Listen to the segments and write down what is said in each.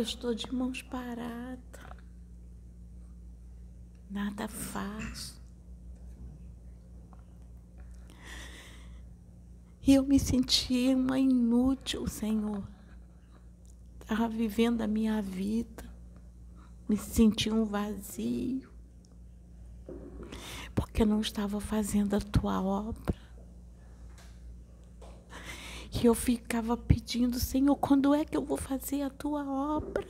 Eu estou de mãos paradas. Nada faço. E eu me sentia uma inútil, Senhor. Estava vivendo a minha vida. Me sentia um vazio. Porque não estava fazendo a tua obra. E eu ficava pedindo, Senhor, quando é que eu vou fazer a tua obra?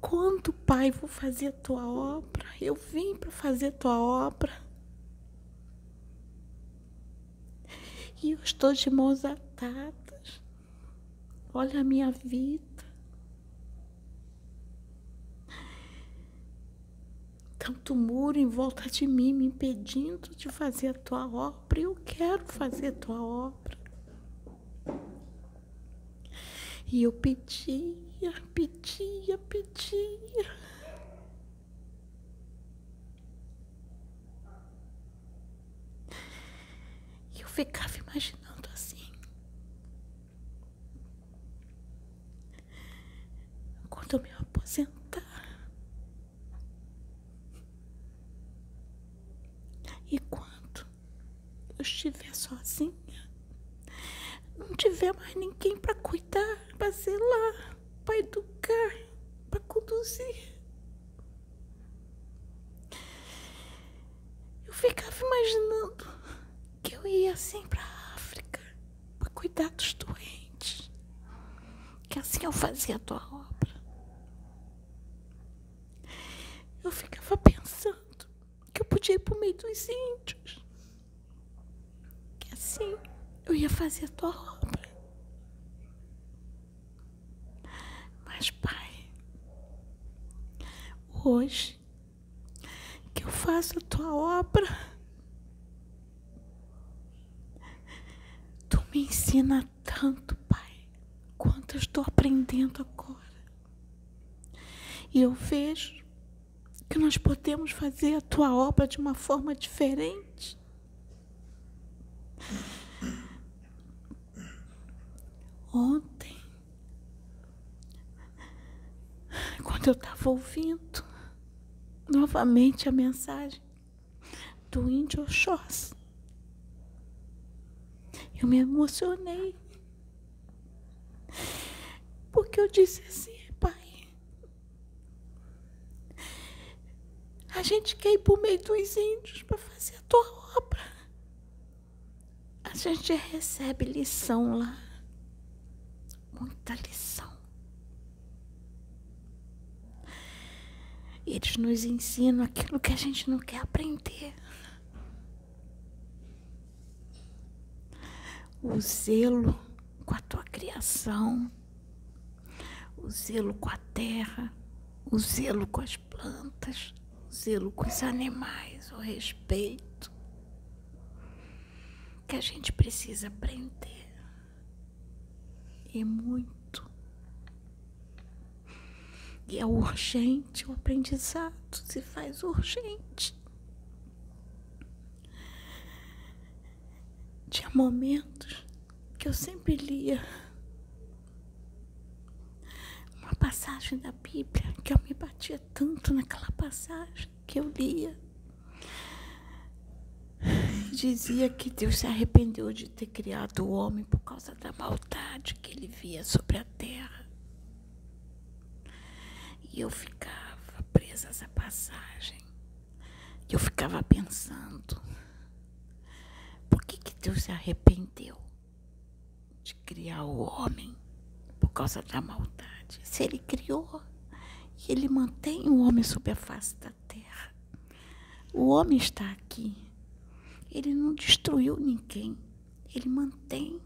Quando, Pai, vou fazer a tua obra? Eu vim para fazer a tua obra. E eu estou de mãos atadas. Olha a minha vida. Tanto muro em volta de mim me impedindo de fazer a tua obra. Eu quero fazer a tua obra. E eu pedia, pedia, pedia. E eu ficava imaginando assim. Quando eu me aposentar. E quando eu estiver sozinha não tiver mais ninguém para cuidar, para zelar, para educar, para conduzir. Eu ficava imaginando que eu ia assim para a África para cuidar dos doentes, que assim eu fazia a tua obra. Eu ficava pensando podia ir para o meio dos índios, que assim eu ia fazer a tua obra. Mas, Pai, hoje que eu faço a tua obra, tu me ensina tanto, Pai, quanto eu estou aprendendo agora. E eu vejo que nós podemos fazer a tua obra de uma forma diferente. Ontem, quando eu estava ouvindo novamente a mensagem do índio Oxóssi, eu me emocionei. Porque eu disse assim, pai, a gente quer ir para o meio dos índios para fazer a tua obra. A gente recebe lição lá muita lição. Eles nos ensinam aquilo que a gente não quer aprender. O zelo com a tua criação, o zelo com a terra, o zelo com as plantas, zelo com os animais, o respeito que a gente precisa aprender e muito. E é urgente, o aprendizado se faz urgente. Tinha momentos que eu sempre lia uma passagem da Bíblia que eu me batia tanto naquela passagem que eu lia dizia que Deus se arrependeu de ter criado o homem por causa da maldade que ele via sobre a terra. E eu ficava presa a essa passagem. Eu ficava pensando: por que, que Deus se arrependeu de criar o homem por causa da maldade? Se ele criou e ele mantém o homem sob a face da terra. O homem está aqui ele não destruiu ninguém, ele mantém.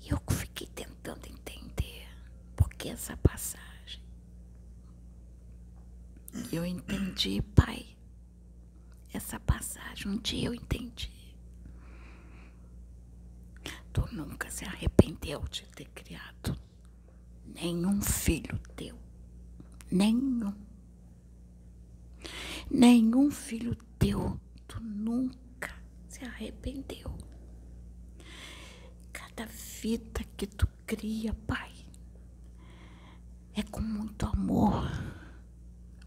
E eu fiquei tentando entender por que essa passagem. E eu entendi, pai, essa passagem. Um dia eu entendi. Tu nunca se arrependeu de ter criado nenhum filho teu. Nenhum. Nenhum filho teu, tu nunca se arrependeu. cada vida que tu cria, Pai, é com muito amor,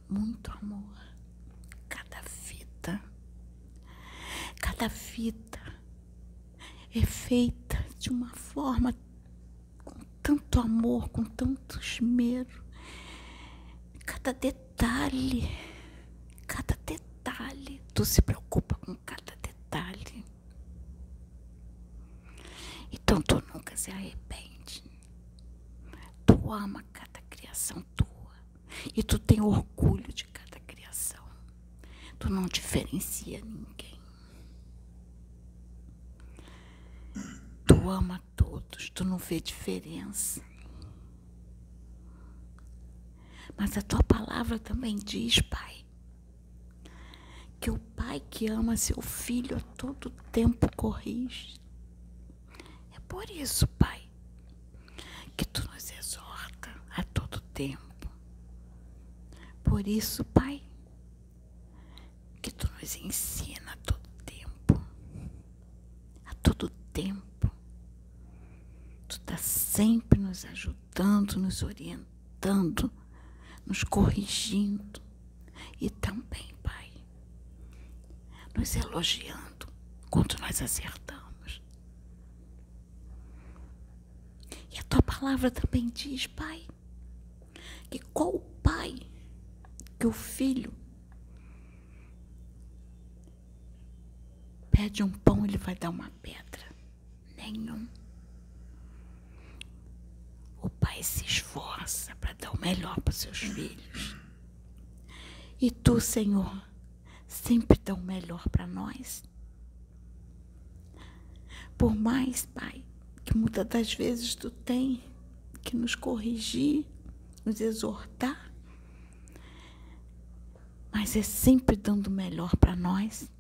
muito amor. Cada vida, cada vida é feita de uma forma com tanto amor, com tanto esmero. Cada detalhe, cada detalhe, tu se preocupa com cada detalhe. Então tu nunca se arrepende. Tu ama cada criação tua. E tu tem orgulho de cada criação. Tu não diferencia ninguém. Ama todos, tu não vê diferença. Mas a tua palavra também diz, Pai, que o pai que ama seu filho a todo tempo corrige. É por isso, Pai, que tu nos exorta a todo tempo. Por isso, Pai, que tu nos ensina a todo tempo. A todo tempo. Tu está sempre nos ajudando, nos orientando, nos corrigindo. E também, Pai, nos elogiando quando nós acertamos. E a tua palavra também diz, Pai, que qual o pai que o filho pede um pão, ele vai dar uma pedra. Nenhum. O pai se esforça para dar o melhor para seus filhos. E tu, Senhor, sempre dá o melhor para nós. Por mais, Pai, que muitas das vezes tu tem que nos corrigir, nos exortar, mas é sempre dando o melhor para nós.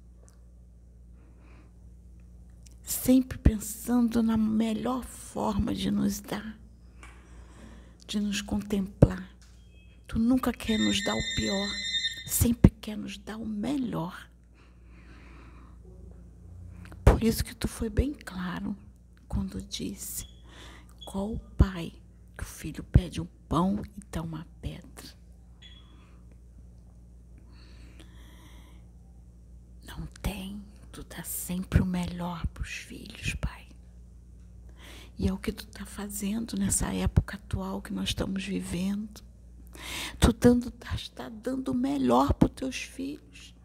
Sempre pensando na melhor forma de nos dar, de nos contemplar. Tu nunca quer nos dar o pior, sempre quer nos dar o melhor. Por isso que tu foi bem claro quando disse: qual o pai que o filho pede um pão e dá uma pedra? Não tem. Tu dá sempre o melhor para os filhos, Pai. E é o que tu está fazendo nessa época atual que nós estamos vivendo. Tu dando, está dando o melhor para os teus filhos.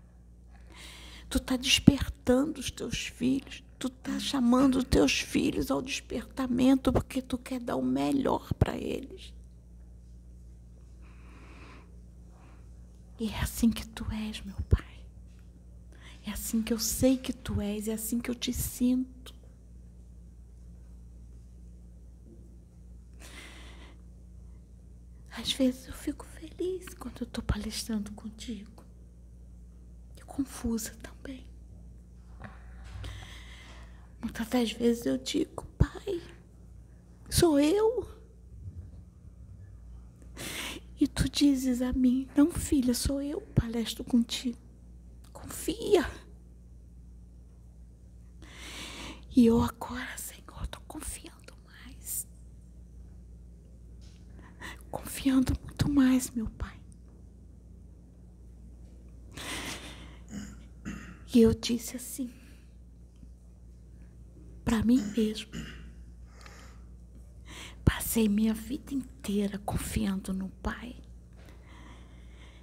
Tu está despertando os teus filhos. Tu está chamando os teus filhos ao despertamento porque tu quer dar o melhor para eles. E é assim que tu és, meu Pai. É assim que eu sei que tu és, é assim que eu te sinto. Às vezes eu fico feliz quando eu estou palestrando contigo. E confusa também. Muitas das vezes eu digo, pai, sou eu. E tu dizes a mim, não, filha, sou eu, palestro contigo confia. E eu agora, Senhor, estou confiando mais. Confiando muito mais, meu Pai. E eu disse assim, para mim mesmo. Passei minha vida inteira confiando no Pai,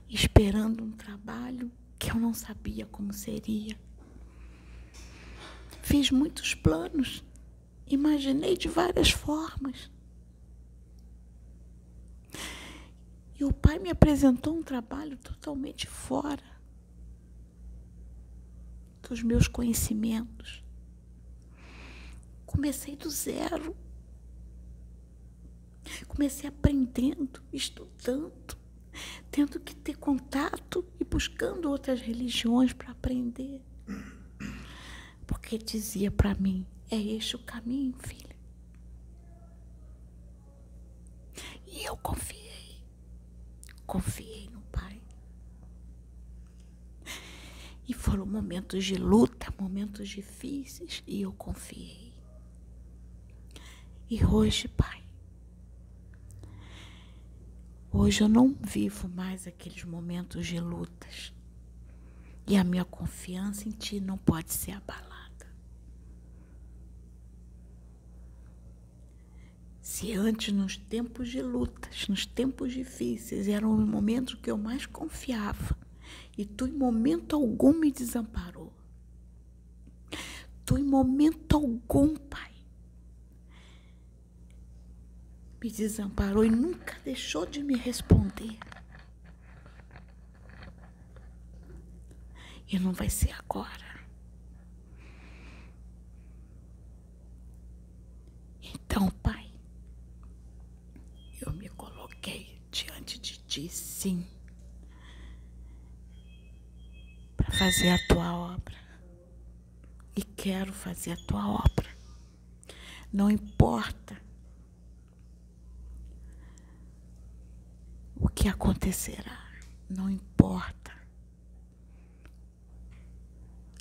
esperando um trabalho que eu não sabia como seria. Fiz muitos planos, imaginei de várias formas. E o pai me apresentou um trabalho totalmente fora dos meus conhecimentos. Comecei do zero. Comecei aprendendo, estudando tendo que ter contato e buscando outras religiões para aprender. Porque dizia para mim: é este o caminho, filha. E eu confiei. Confiei no Pai. E foram momentos de luta, momentos difíceis, e eu confiei. E hoje, Pai, hoje eu não vivo mais aqueles momentos de lutas. E a minha confiança em Ti não pode ser abalada. Se antes, nos tempos de lutas, nos tempos difíceis, eram os momentos que eu mais confiava, e tu em momento algum me desamparou. Tu em momento algum, Pai, me desamparou e nunca deixou de me responder. E não vai ser agora. Então, Pai, eu me coloquei diante de Ti, sim, para fazer a Tua obra. E quero fazer a Tua obra. Não importa o que acontecerá, não importa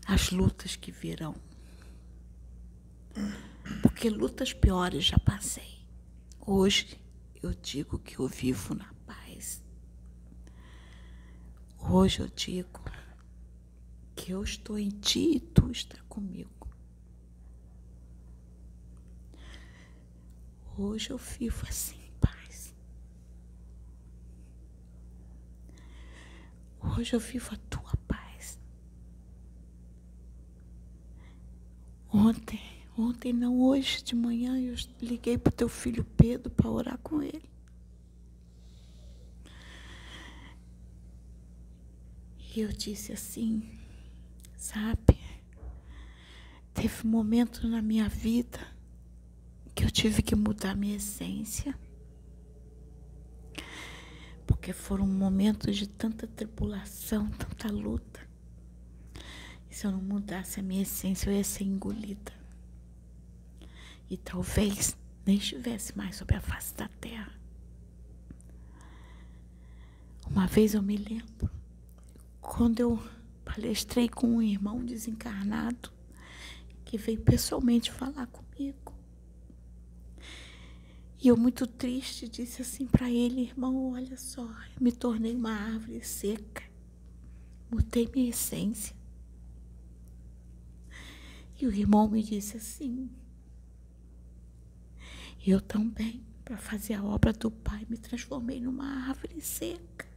as lutas que virão. Porque lutas piores já passei. Hoje eu digo que eu vivo na paz. Hoje eu digo que eu estou em ti e tu está comigo. Hoje eu vivo assim, paz. Hoje eu vivo a tua paz. Ontem, ontem não, hoje de manhã eu liguei para o teu filho Pedro para orar com ele. E eu disse assim, sabe? Teve um momento na minha vida que eu tive que mudar minha essência. Porque foram momentos de tanta tribulação, tanta luta. E se eu não mudasse a minha essência, eu ia ser engolida. E talvez nem estivesse mais sobre a face da terra. Uma vez eu me lembro, quando eu palestrei com um irmão desencarnado, que veio pessoalmente falar comigo. E eu, muito triste, disse assim para ele: irmão, olha só, eu me tornei uma árvore seca, mudei minha essência. E o irmão me disse assim: eu também, para fazer a obra do Pai, me transformei numa árvore seca.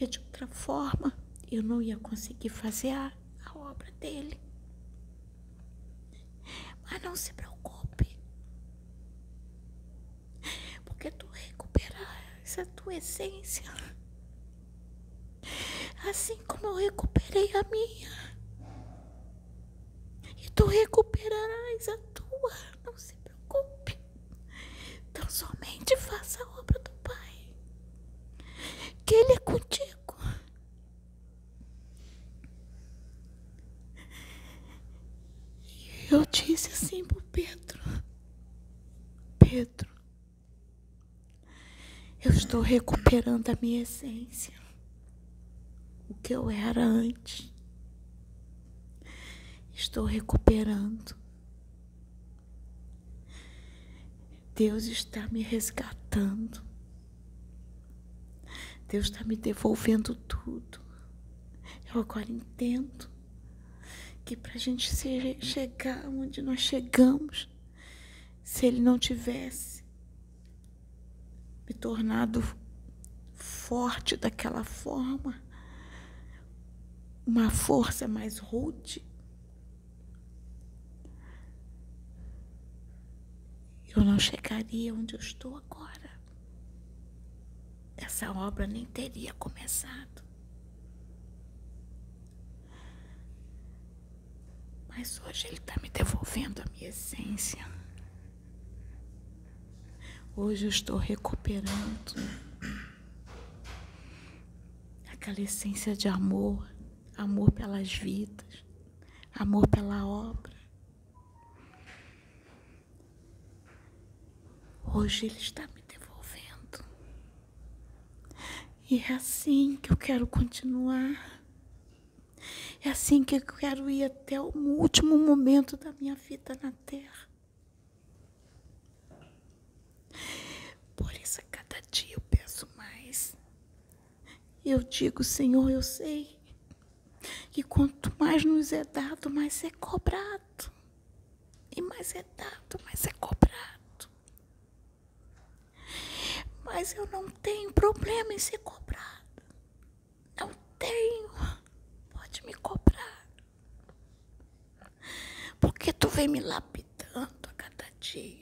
Porque de outra forma eu não ia conseguir fazer a, a obra dele. Mas não se preocupe. Porque tu recuperas a tua essência. Assim como eu recuperei a minha. E tu recuperarás a tua. Não se preocupe. Então somente faça a obra do Pai. Que Ele é contigo. eu disse assim pro Pedro: Pedro, eu estou recuperando a minha essência, o que eu era antes. Estou recuperando. Deus está me resgatando. Deus está me devolvendo tudo. Eu agora entendo que para a gente chegar onde nós chegamos, se ele não tivesse me tornado forte daquela forma, uma força mais rude, eu não chegaria onde eu estou agora. Essa obra nem teria começado. Mas hoje Ele está me devolvendo a minha essência. Hoje eu estou recuperando aquela essência de amor, amor pelas vidas, amor pela obra. Hoje Ele está me devolvendo. E é assim que eu quero continuar É assim que eu quero ir até o último momento da minha vida na terra. A cada dia eu peço mais. Eu digo, Senhor, eu sei que quanto mais nos é dado, mais é cobrado. E mais é dado, mais é cobrado. Mas eu não tenho problema em ser cobrado. Não tenho. Pode me cobrar. Porque tu vem me lapidando a cada dia.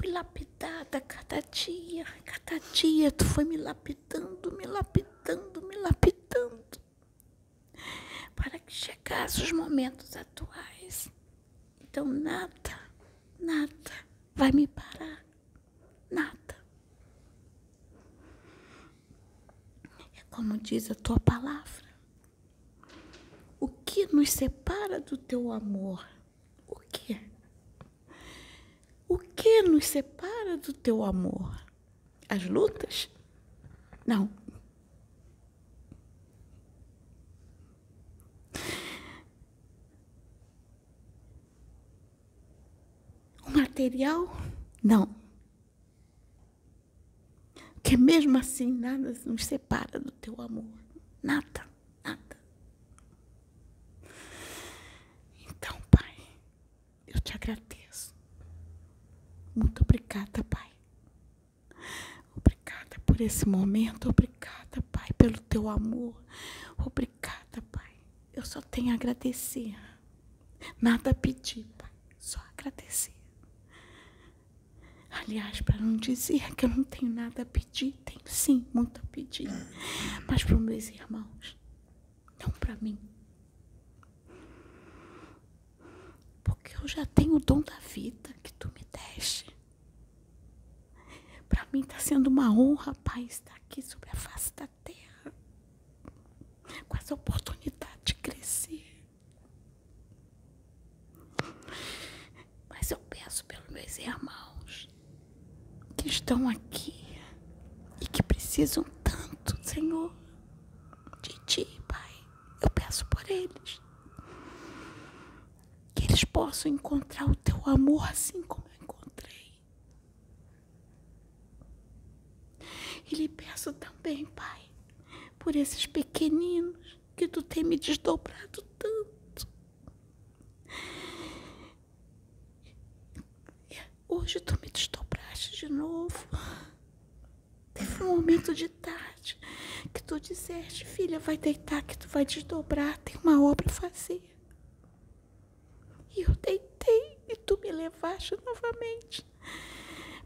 Fui lapidada cada dia, cada dia tu foi me lapidando, me lapidando, me lapidando. Para que chegasse os momentos atuais. Então nada, nada vai me parar. Nada. É como diz a tua palavra. O que nos separa do teu amor? O que? O que nos separa do teu amor? As lutas? Não. O material? Não. Que mesmo assim nada nos separa do teu amor. Nada, nada. Então, Pai, eu te agradeço. Muito obrigada, Pai. Obrigada por esse momento. Obrigada, Pai, pelo teu amor. Obrigada, Pai. Eu só tenho a agradecer. Nada a pedir, Pai. Só agradecer. Aliás, para não dizer que eu não tenho nada a pedir, tenho sim muito a pedir. Mas para os meus irmãos, não para mim. Porque eu já tenho o dom da vida que tu me deste. Para mim está sendo uma honra, Pai, estar aqui sobre a face da terra. Com essa oportunidade de crescer. Mas eu peço pelos meus irmãos que estão aqui e que precisam tanto, Senhor, de Ti, Pai. Eu peço por eles. Que eles possam encontrar o Teu amor assim como eu encontrei. E lhe peço também, Pai, por esses pequeninos que Tu tem me desdobrado tanto. Hoje Tu me desdobraste de novo. Teve um momento de tarde que Tu disseste, filha, vai deitar que Tu vai desdobrar, tem uma obra a fazer. E eu deitei e Tu me levaste novamente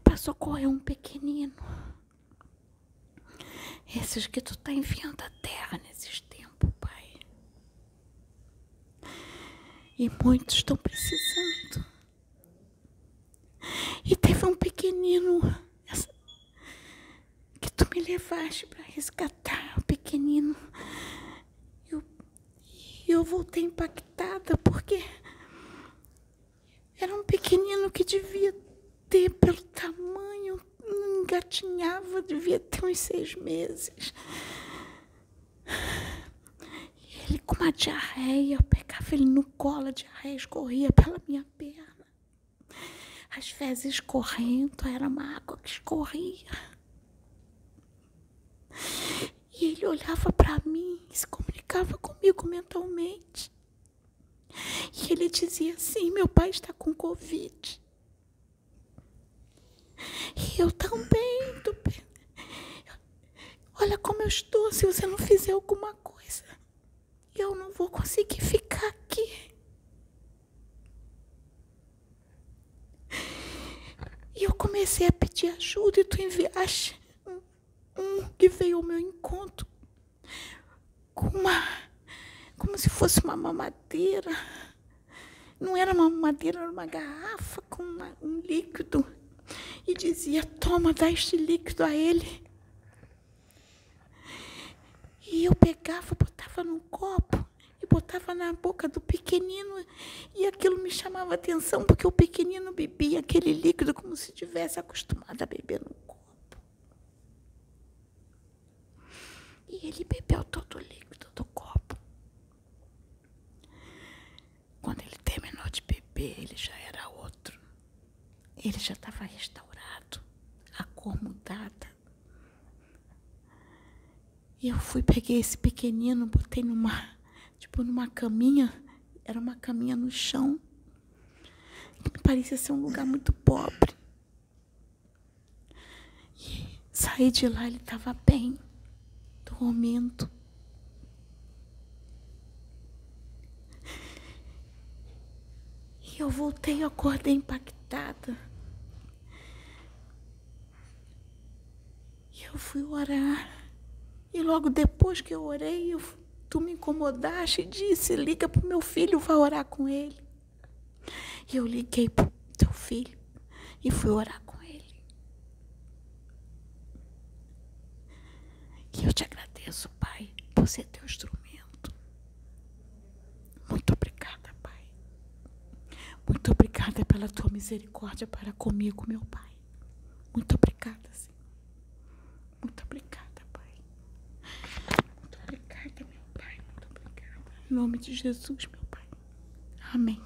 para socorrer um pequenino. Esses que Tu está enviando à terra nesses tempos, Pai. E muitos estão precisando. E teve um pequenino que tu me levaste para resgatar o pequenino. Eu, eu voltei impactada porque era um pequenino que devia ter, pelo tamanho, engatinhava, devia ter uns seis meses. E ele com uma diarreia, eu pegava ele no colo, a diarreia escorria pela minha perna as fezes correndo, era uma água que escorria. E ele olhava para mim se comunicava comigo mentalmente. E ele dizia assim: Meu pai está com Covid. E eu também. Tô... Olha como eu estou. Se você não fizer alguma coisa, eu não vou conseguir ficar aqui. E eu comecei a pedir ajuda e tu enviaste um, um que veio ao meu encontro com uma. como se fosse uma mamadeira. Não era uma mamadeira, era uma garrafa com uma, um líquido. E dizia: Toma, dá este líquido a ele. E eu pegava, botava num copo e botava na boca do pequenino e aquilo me chamava atenção porque o pequenino bebia aquele líquido como se tivesse acostumado a beber no copo. E ele bebeu todo o líquido do copo. Quando ele terminou de beber, ele já era outro. Ele já estava restaurado, cor mudada. E eu fui, peguei esse pequenino, botei numa, tipo, numa caminha. Era uma caminha no chão. Que me parecia ser um lugar muito pobre. E saí de lá, ele estava bem, dormindo. E eu voltei, eu acordei impactada. Eu fui orar. E logo depois que eu orei, eu, tu me incomodaste e disse: liga para o meu filho, vai orar com ele. E eu liguei para teu filho e fui orar com ele. E eu te agradeço, Pai, por ser teu instrumento. Muito obrigada, Pai. Muito obrigada pela tua misericórdia para comigo, meu Pai. Muito obrigada, Senhor. Muito obrigada, Pai. Muito obrigada, meu Pai. Muito obrigada. Em nome de Jesus, meu Pai. Amém.